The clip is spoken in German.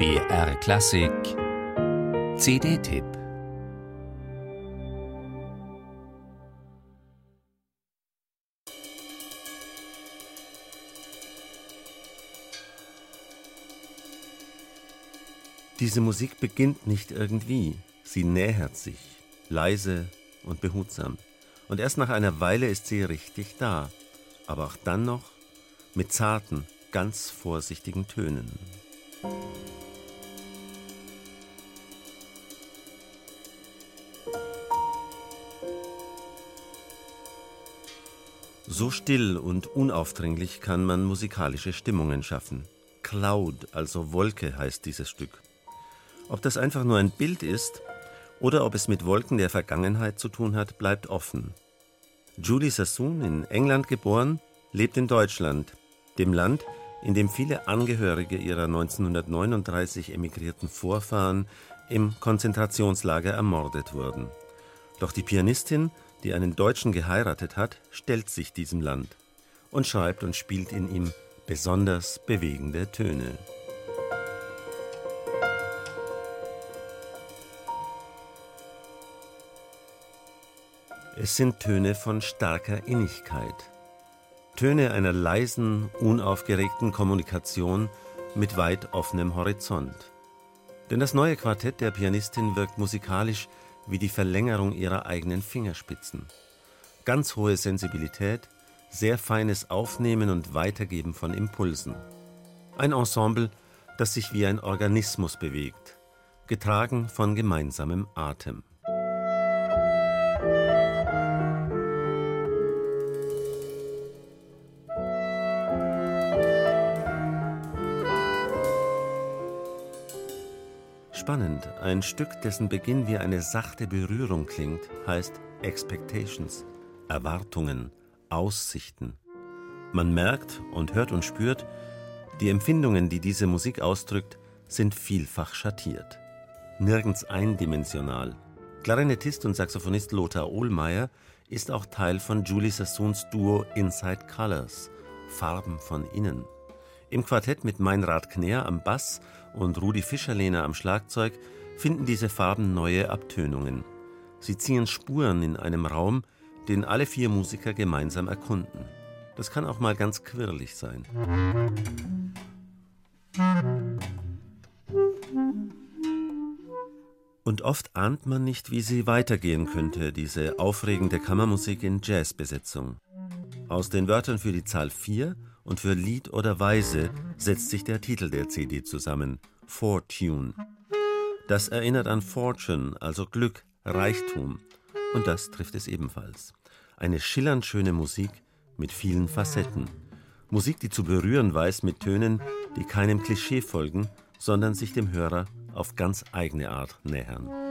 BR Klassik CD-Tipp Diese Musik beginnt nicht irgendwie, sie nähert sich, leise und behutsam. Und erst nach einer Weile ist sie richtig da, aber auch dann noch mit zarten, ganz vorsichtigen Tönen. So still und unaufdringlich kann man musikalische Stimmungen schaffen. Cloud, also Wolke heißt dieses Stück. Ob das einfach nur ein Bild ist oder ob es mit Wolken der Vergangenheit zu tun hat, bleibt offen. Julie Sassoon, in England geboren, lebt in Deutschland, dem Land, in dem viele Angehörige ihrer 1939 emigrierten Vorfahren im Konzentrationslager ermordet wurden. Doch die Pianistin, die einen Deutschen geheiratet hat, stellt sich diesem Land und schreibt und spielt in ihm besonders bewegende Töne. Es sind Töne von starker Innigkeit. Töne einer leisen, unaufgeregten Kommunikation mit weit offenem Horizont. Denn das neue Quartett der Pianistin wirkt musikalisch wie die Verlängerung ihrer eigenen Fingerspitzen. Ganz hohe Sensibilität, sehr feines Aufnehmen und Weitergeben von Impulsen. Ein Ensemble, das sich wie ein Organismus bewegt, getragen von gemeinsamem Atem. Spannend, ein Stück, dessen Beginn wie eine sachte Berührung klingt, heißt Expectations, Erwartungen, Aussichten. Man merkt und hört und spürt, die Empfindungen, die diese Musik ausdrückt, sind vielfach schattiert. Nirgends eindimensional. Klarinettist und Saxophonist Lothar Ohlmeier ist auch Teil von Julie Sassoons Duo Inside Colors, Farben von innen. Im Quartett mit Meinrad Knär am Bass und Rudi Fischerlehner am Schlagzeug finden diese Farben neue Abtönungen. Sie ziehen Spuren in einem Raum, den alle vier Musiker gemeinsam erkunden. Das kann auch mal ganz quirlig sein. Und oft ahnt man nicht, wie sie weitergehen könnte, diese aufregende Kammermusik in Jazzbesetzung. Aus den Wörtern für die Zahl 4 und für Lied oder Weise setzt sich der Titel der CD zusammen, Fortune. Das erinnert an Fortune, also Glück, Reichtum. Und das trifft es ebenfalls. Eine schillernd schöne Musik mit vielen Facetten. Musik, die zu berühren weiß mit Tönen, die keinem Klischee folgen, sondern sich dem Hörer auf ganz eigene Art nähern.